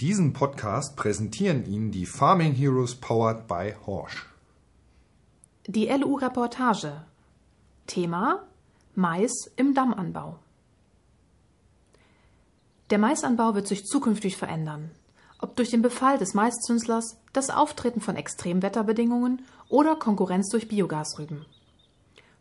Diesen Podcast präsentieren Ihnen die Farming Heroes powered by Horsch. Die LU-Reportage. Thema Mais im Dammanbau. Der Maisanbau wird sich zukünftig verändern. Ob durch den Befall des Maiszünslers, das Auftreten von Extremwetterbedingungen oder Konkurrenz durch Biogasrüben.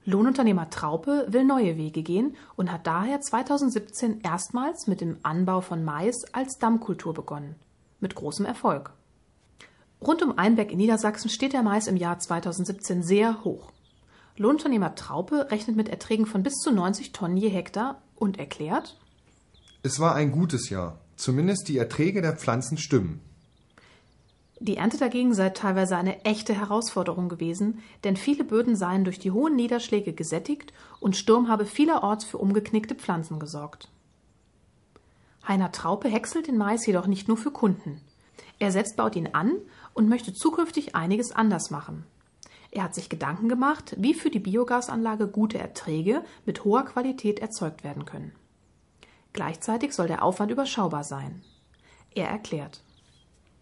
Lohnunternehmer Traupe will neue Wege gehen und hat daher 2017 erstmals mit dem Anbau von Mais als Dammkultur begonnen. Mit großem Erfolg. Rund um Einbeck in Niedersachsen steht der Mais im Jahr 2017 sehr hoch. Lohnunternehmer Traupe rechnet mit Erträgen von bis zu 90 Tonnen je Hektar und erklärt, Es war ein gutes Jahr. Zumindest die Erträge der Pflanzen stimmen. Die Ernte dagegen sei teilweise eine echte Herausforderung gewesen, denn viele Böden seien durch die hohen Niederschläge gesättigt und Sturm habe vielerorts für umgeknickte Pflanzen gesorgt. Heiner Traupe häckselt den Mais jedoch nicht nur für Kunden. Er selbst baut ihn an und möchte zukünftig einiges anders machen. Er hat sich Gedanken gemacht, wie für die Biogasanlage gute Erträge mit hoher Qualität erzeugt werden können. Gleichzeitig soll der Aufwand überschaubar sein. Er erklärt.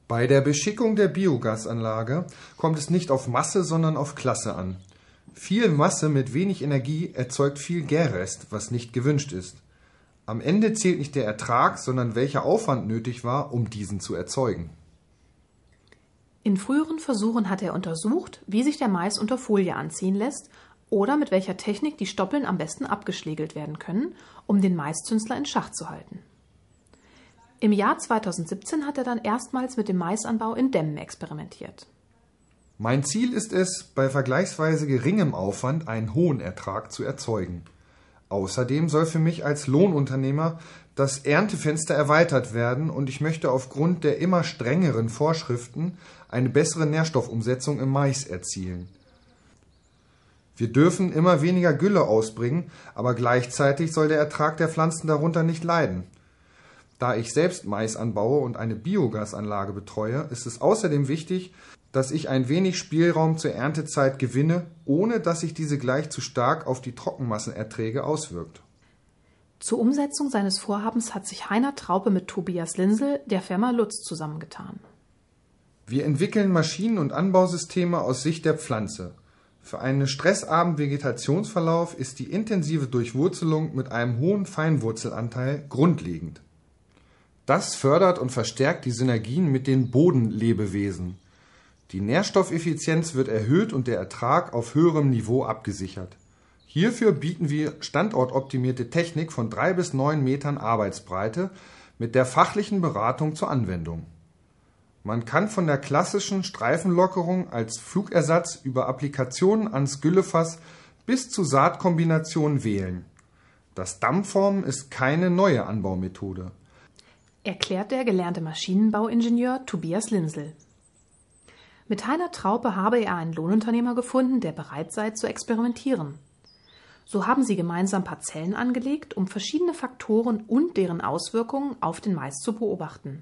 Bei der Beschickung der Biogasanlage kommt es nicht auf Masse, sondern auf Klasse an. Viel Masse mit wenig Energie erzeugt viel Gärrest, was nicht gewünscht ist. Am Ende zählt nicht der Ertrag, sondern welcher Aufwand nötig war, um diesen zu erzeugen. In früheren Versuchen hat er untersucht, wie sich der Mais unter Folie anziehen lässt oder mit welcher Technik die Stoppeln am besten abgeschlägelt werden können, um den Maiszünsler in Schach zu halten. Im Jahr 2017 hat er dann erstmals mit dem Maisanbau in Dämmen experimentiert. Mein Ziel ist es, bei vergleichsweise geringem Aufwand einen hohen Ertrag zu erzeugen. Außerdem soll für mich als Lohnunternehmer das Erntefenster erweitert werden und ich möchte aufgrund der immer strengeren Vorschriften eine bessere Nährstoffumsetzung im Mais erzielen. Wir dürfen immer weniger Gülle ausbringen, aber gleichzeitig soll der Ertrag der Pflanzen darunter nicht leiden. Da ich selbst Mais anbaue und eine Biogasanlage betreue, ist es außerdem wichtig, dass ich ein wenig Spielraum zur Erntezeit gewinne, ohne dass sich diese gleich zu stark auf die Trockenmassenerträge auswirkt. Zur Umsetzung seines Vorhabens hat sich Heiner Traupe mit Tobias Linsel der Firma Lutz zusammengetan. Wir entwickeln Maschinen und Anbausysteme aus Sicht der Pflanze. Für einen stressarmen Vegetationsverlauf ist die intensive Durchwurzelung mit einem hohen Feinwurzelanteil grundlegend. Das fördert und verstärkt die Synergien mit den Bodenlebewesen. Die Nährstoffeffizienz wird erhöht und der Ertrag auf höherem Niveau abgesichert. Hierfür bieten wir standortoptimierte Technik von drei bis neun Metern Arbeitsbreite mit der fachlichen Beratung zur Anwendung. Man kann von der klassischen Streifenlockerung als Flugersatz über Applikationen ans Güllefass bis zu Saatkombinationen wählen. Das Dammformen ist keine neue Anbaumethode. Erklärt der gelernte Maschinenbauingenieur Tobias Linsel. Mit Heiner Traupe habe er einen Lohnunternehmer gefunden, der bereit sei zu experimentieren. So haben sie gemeinsam Parzellen angelegt, um verschiedene Faktoren und deren Auswirkungen auf den Mais zu beobachten.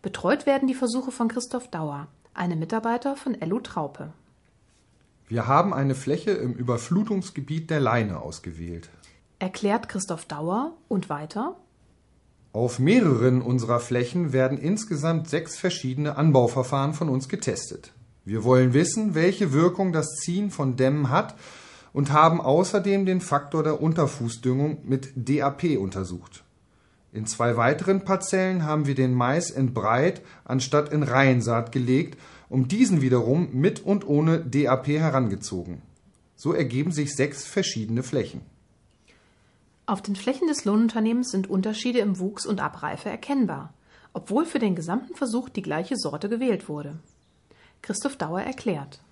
Betreut werden die Versuche von Christoph Dauer, einem Mitarbeiter von LU Traupe. Wir haben eine Fläche im Überflutungsgebiet der Leine ausgewählt. Erklärt Christoph Dauer und weiter. Auf mehreren unserer Flächen werden insgesamt sechs verschiedene Anbauverfahren von uns getestet. Wir wollen wissen, welche Wirkung das Ziehen von Dämmen hat und haben außerdem den Faktor der Unterfußdüngung mit DAP untersucht. In zwei weiteren Parzellen haben wir den Mais in Breit anstatt in Reihensaat gelegt, um diesen wiederum mit und ohne DAP herangezogen. So ergeben sich sechs verschiedene Flächen. Auf den Flächen des Lohnunternehmens sind Unterschiede im Wuchs und Abreife erkennbar, obwohl für den gesamten Versuch die gleiche Sorte gewählt wurde. Christoph Dauer erklärt.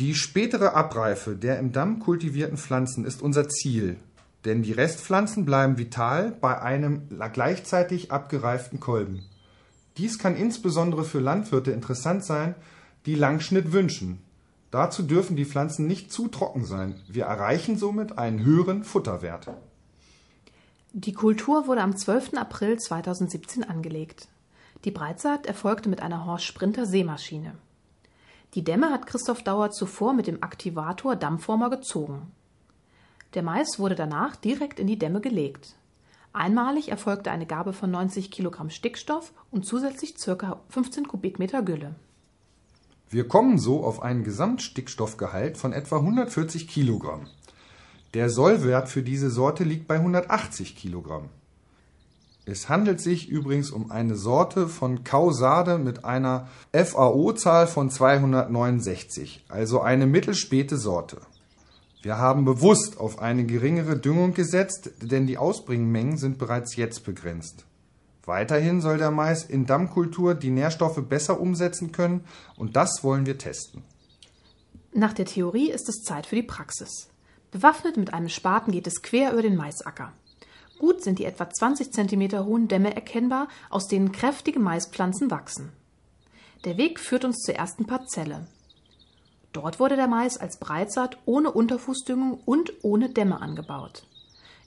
Die spätere Abreife der im Damm kultivierten Pflanzen ist unser Ziel, denn die Restpflanzen bleiben vital bei einem gleichzeitig abgereiften Kolben. Dies kann insbesondere für Landwirte interessant sein, die Langschnitt wünschen. Dazu dürfen die Pflanzen nicht zu trocken sein. Wir erreichen somit einen höheren Futterwert. Die Kultur wurde am 12. April 2017 angelegt. Die Breitsaat erfolgte mit einer Horst Sprinter Seemaschine. Die Dämme hat Christoph Dauer zuvor mit dem Aktivator Dammformer gezogen. Der Mais wurde danach direkt in die Dämme gelegt. Einmalig erfolgte eine Gabe von 90 Kilogramm Stickstoff und zusätzlich ca. 15 Kubikmeter Gülle. Wir kommen so auf einen Gesamtstickstoffgehalt von etwa 140 Kilogramm. Der Sollwert für diese Sorte liegt bei 180 Kilogramm. Es handelt sich übrigens um eine Sorte von Kausade mit einer FAO-Zahl von 269, also eine mittelspäte Sorte. Wir haben bewusst auf eine geringere Düngung gesetzt, denn die Ausbringmengen sind bereits jetzt begrenzt. Weiterhin soll der Mais in Dammkultur die Nährstoffe besser umsetzen können und das wollen wir testen. Nach der Theorie ist es Zeit für die Praxis. Bewaffnet mit einem Spaten geht es quer über den Maisacker. Gut sind die etwa 20 cm hohen Dämme erkennbar, aus denen kräftige Maispflanzen wachsen. Der Weg führt uns zur ersten Parzelle. Dort wurde der Mais als Breitsaat ohne Unterfußdüngung und ohne Dämme angebaut.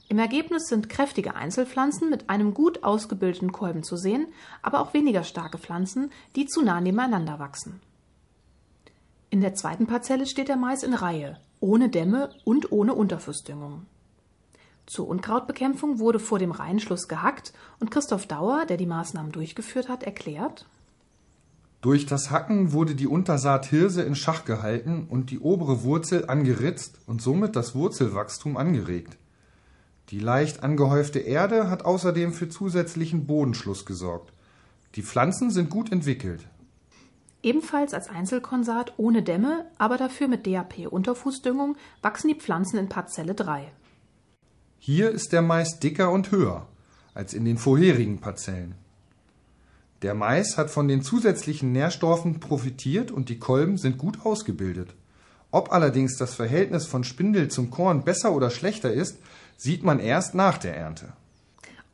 Im Ergebnis sind kräftige Einzelpflanzen mit einem gut ausgebildeten Kolben zu sehen, aber auch weniger starke Pflanzen, die zu nah nebeneinander wachsen. In der zweiten Parzelle steht der Mais in Reihe, ohne Dämme und ohne Unterfußdüngung. Zur Unkrautbekämpfung wurde vor dem Reihenschluss gehackt und Christoph Dauer, der die Maßnahmen durchgeführt hat, erklärt, durch das Hacken wurde die Untersaat Hirse in Schach gehalten und die obere Wurzel angeritzt und somit das Wurzelwachstum angeregt. Die leicht angehäufte Erde hat außerdem für zusätzlichen Bodenschluss gesorgt. Die Pflanzen sind gut entwickelt. Ebenfalls als Einzelkonsat ohne Dämme, aber dafür mit DAP-Unterfußdüngung wachsen die Pflanzen in Parzelle 3. Hier ist der Mais dicker und höher als in den vorherigen Parzellen. Der Mais hat von den zusätzlichen Nährstoffen profitiert und die Kolben sind gut ausgebildet. Ob allerdings das Verhältnis von Spindel zum Korn besser oder schlechter ist, sieht man erst nach der Ernte.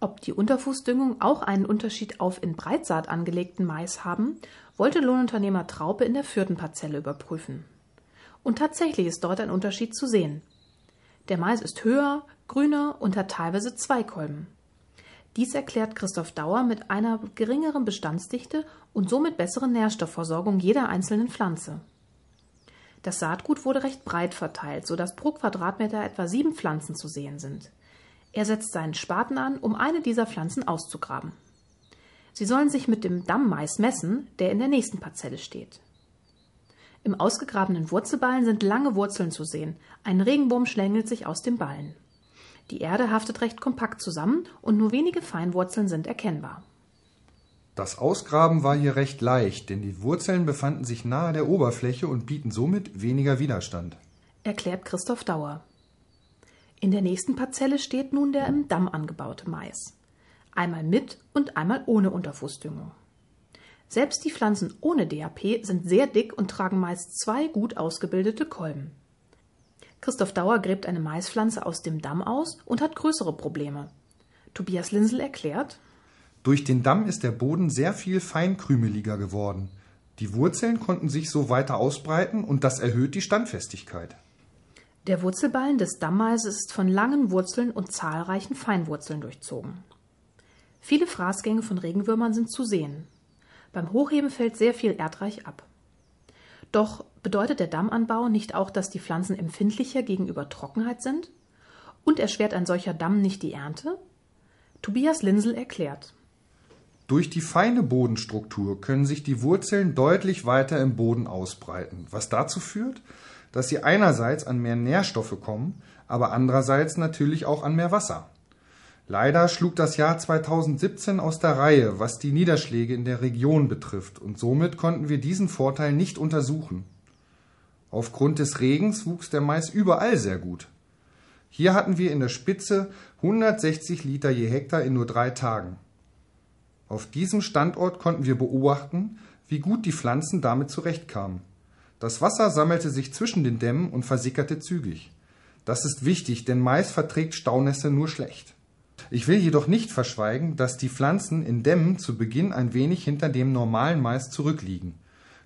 Ob die Unterfußdüngung auch einen Unterschied auf in Breitsaat angelegten Mais haben, wollte Lohnunternehmer Traupe in der vierten Parzelle überprüfen. Und tatsächlich ist dort ein Unterschied zu sehen. Der Mais ist höher, grüner und hat teilweise zwei Kolben. Dies erklärt Christoph Dauer mit einer geringeren Bestandsdichte und somit besseren Nährstoffversorgung jeder einzelnen Pflanze. Das Saatgut wurde recht breit verteilt, sodass pro Quadratmeter etwa sieben Pflanzen zu sehen sind. Er setzt seinen Spaten an, um eine dieser Pflanzen auszugraben. Sie sollen sich mit dem Dammmais messen, der in der nächsten Parzelle steht. Im ausgegrabenen Wurzelballen sind lange Wurzeln zu sehen. Ein Regenwurm schlängelt sich aus dem Ballen. Die Erde haftet recht kompakt zusammen und nur wenige Feinwurzeln sind erkennbar. Das Ausgraben war hier recht leicht, denn die Wurzeln befanden sich nahe der Oberfläche und bieten somit weniger Widerstand. Erklärt Christoph Dauer. In der nächsten Parzelle steht nun der im Damm angebaute Mais. Einmal mit und einmal ohne Unterfußdüngung. Selbst die Pflanzen ohne DAP sind sehr dick und tragen meist zwei gut ausgebildete Kolben. Christoph Dauer gräbt eine Maispflanze aus dem Damm aus und hat größere Probleme. Tobias Linsel erklärt, durch den Damm ist der Boden sehr viel feinkrümeliger geworden. Die Wurzeln konnten sich so weiter ausbreiten und das erhöht die Standfestigkeit. Der Wurzelballen des Dammmaises ist von langen Wurzeln und zahlreichen Feinwurzeln durchzogen. Viele Fraßgänge von Regenwürmern sind zu sehen. Beim Hochheben fällt sehr viel Erdreich ab. Doch bedeutet der Dammanbau nicht auch, dass die Pflanzen empfindlicher gegenüber Trockenheit sind? Und erschwert ein solcher Damm nicht die Ernte? Tobias Linsel erklärt. Durch die feine Bodenstruktur können sich die Wurzeln deutlich weiter im Boden ausbreiten, was dazu führt, dass sie einerseits an mehr Nährstoffe kommen, aber andererseits natürlich auch an mehr Wasser. Leider schlug das Jahr 2017 aus der Reihe, was die Niederschläge in der Region betrifft, und somit konnten wir diesen Vorteil nicht untersuchen. Aufgrund des Regens wuchs der Mais überall sehr gut. Hier hatten wir in der Spitze 160 Liter je Hektar in nur drei Tagen. Auf diesem Standort konnten wir beobachten, wie gut die Pflanzen damit zurechtkamen. Das Wasser sammelte sich zwischen den Dämmen und versickerte zügig. Das ist wichtig, denn Mais verträgt Staunässe nur schlecht. Ich will jedoch nicht verschweigen, dass die Pflanzen in Dämmen zu Beginn ein wenig hinter dem normalen Mais zurückliegen.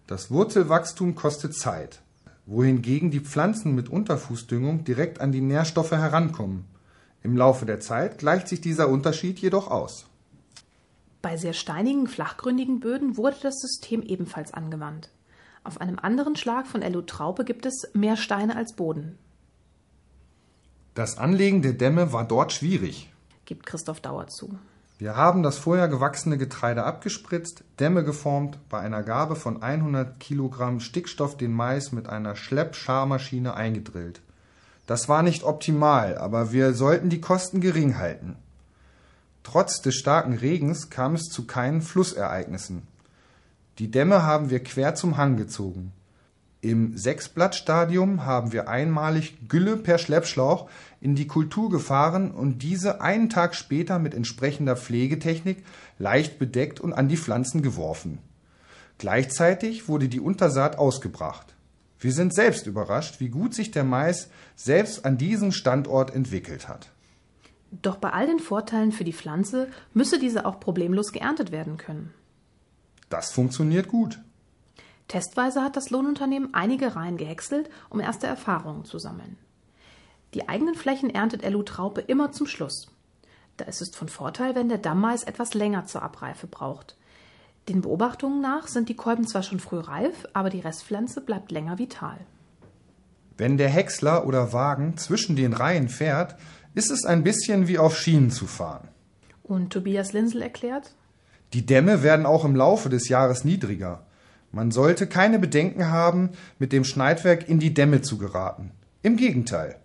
Das Wurzelwachstum kostet Zeit, wohingegen die Pflanzen mit Unterfußdüngung direkt an die Nährstoffe herankommen. Im Laufe der Zeit gleicht sich dieser Unterschied jedoch aus. Bei sehr steinigen, flachgründigen Böden wurde das System ebenfalls angewandt. Auf einem anderen Schlag von Elu Traupe gibt es mehr Steine als Boden. Das Anlegen der Dämme war dort schwierig. gibt Christoph Dauer zu. Wir haben das vorher gewachsene Getreide abgespritzt, Dämme geformt, bei einer Gabe von 100 Kilogramm Stickstoff den Mais mit einer Schleppscharmaschine eingedrillt. Das war nicht optimal, aber wir sollten die Kosten gering halten. Trotz des starken Regens kam es zu keinen Flussereignissen. Die Dämme haben wir quer zum Hang gezogen. Im Sechsblattstadium haben wir einmalig Gülle per Schleppschlauch in die Kultur gefahren und diese einen Tag später mit entsprechender Pflegetechnik leicht bedeckt und an die Pflanzen geworfen. Gleichzeitig wurde die Untersaat ausgebracht. Wir sind selbst überrascht, wie gut sich der Mais selbst an diesem Standort entwickelt hat. Doch bei all den Vorteilen für die Pflanze müsse diese auch problemlos geerntet werden können. Das funktioniert gut. Testweise hat das Lohnunternehmen einige Reihen gehäckselt, um erste Erfahrungen zu sammeln. Die eigenen Flächen erntet LU Traupe immer zum Schluss. Da ist es von Vorteil, wenn der Dammmais etwas länger zur Abreife braucht. Den Beobachtungen nach sind die Kolben zwar schon früh reif, aber die Restpflanze bleibt länger vital. Wenn der Häcksler oder Wagen zwischen den Reihen fährt, ist es ein bisschen wie auf Schienen zu fahren. Und Tobias Linsel erklärt? Die Dämme werden auch im Laufe des Jahres niedriger. Man sollte keine Bedenken haben, mit dem Schneidwerk in die Dämme zu geraten. Im Gegenteil.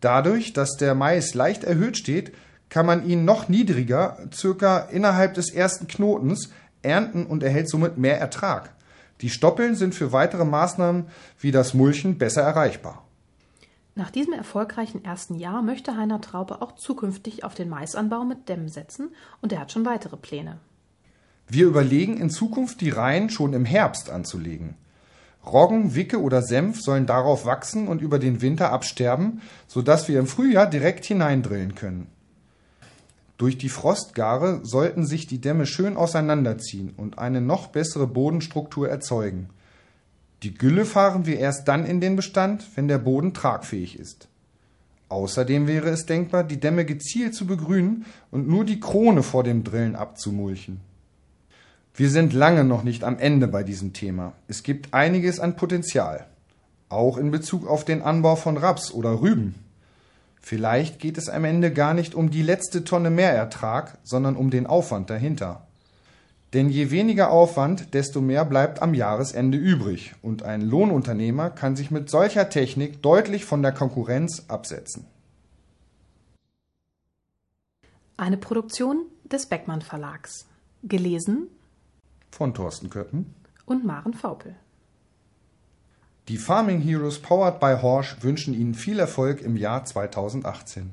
Dadurch, dass der Mais leicht erhöht steht, kann man ihn noch niedriger, circa innerhalb des ersten Knotens, ernten und erhält somit mehr Ertrag. Die Stoppeln sind für weitere Maßnahmen wie das Mulchen besser erreichbar. Nach diesem erfolgreichen ersten Jahr möchte Heiner Traube auch zukünftig auf den Maisanbau mit Dämmen setzen und er hat schon weitere Pläne. Wir überlegen in Zukunft die Reihen schon im Herbst anzulegen. Roggen, Wicke oder Senf sollen darauf wachsen und über den Winter absterben, sodass wir im Frühjahr direkt hineindrillen können. Durch die Frostgare sollten sich die Dämme schön auseinanderziehen und eine noch bessere Bodenstruktur erzeugen. Die Gülle fahren wir erst dann in den Bestand, wenn der Boden tragfähig ist. Außerdem wäre es denkbar, die Dämme gezielt zu begrünen und nur die Krone vor dem Drillen abzumulchen. Wir sind lange noch nicht am Ende bei diesem Thema. Es gibt einiges an Potenzial, auch in Bezug auf den Anbau von Raps oder Rüben. Vielleicht geht es am Ende gar nicht um die letzte Tonne Mehrertrag, sondern um den Aufwand dahinter. Denn je weniger Aufwand, desto mehr bleibt am Jahresende übrig und ein Lohnunternehmer kann sich mit solcher Technik deutlich von der Konkurrenz absetzen. Eine Produktion des Beckmann Verlags. Gelesen von Thorsten Köppen und Maren Vaupel. Die Farming Heroes powered by Horsch wünschen Ihnen viel Erfolg im Jahr 2018.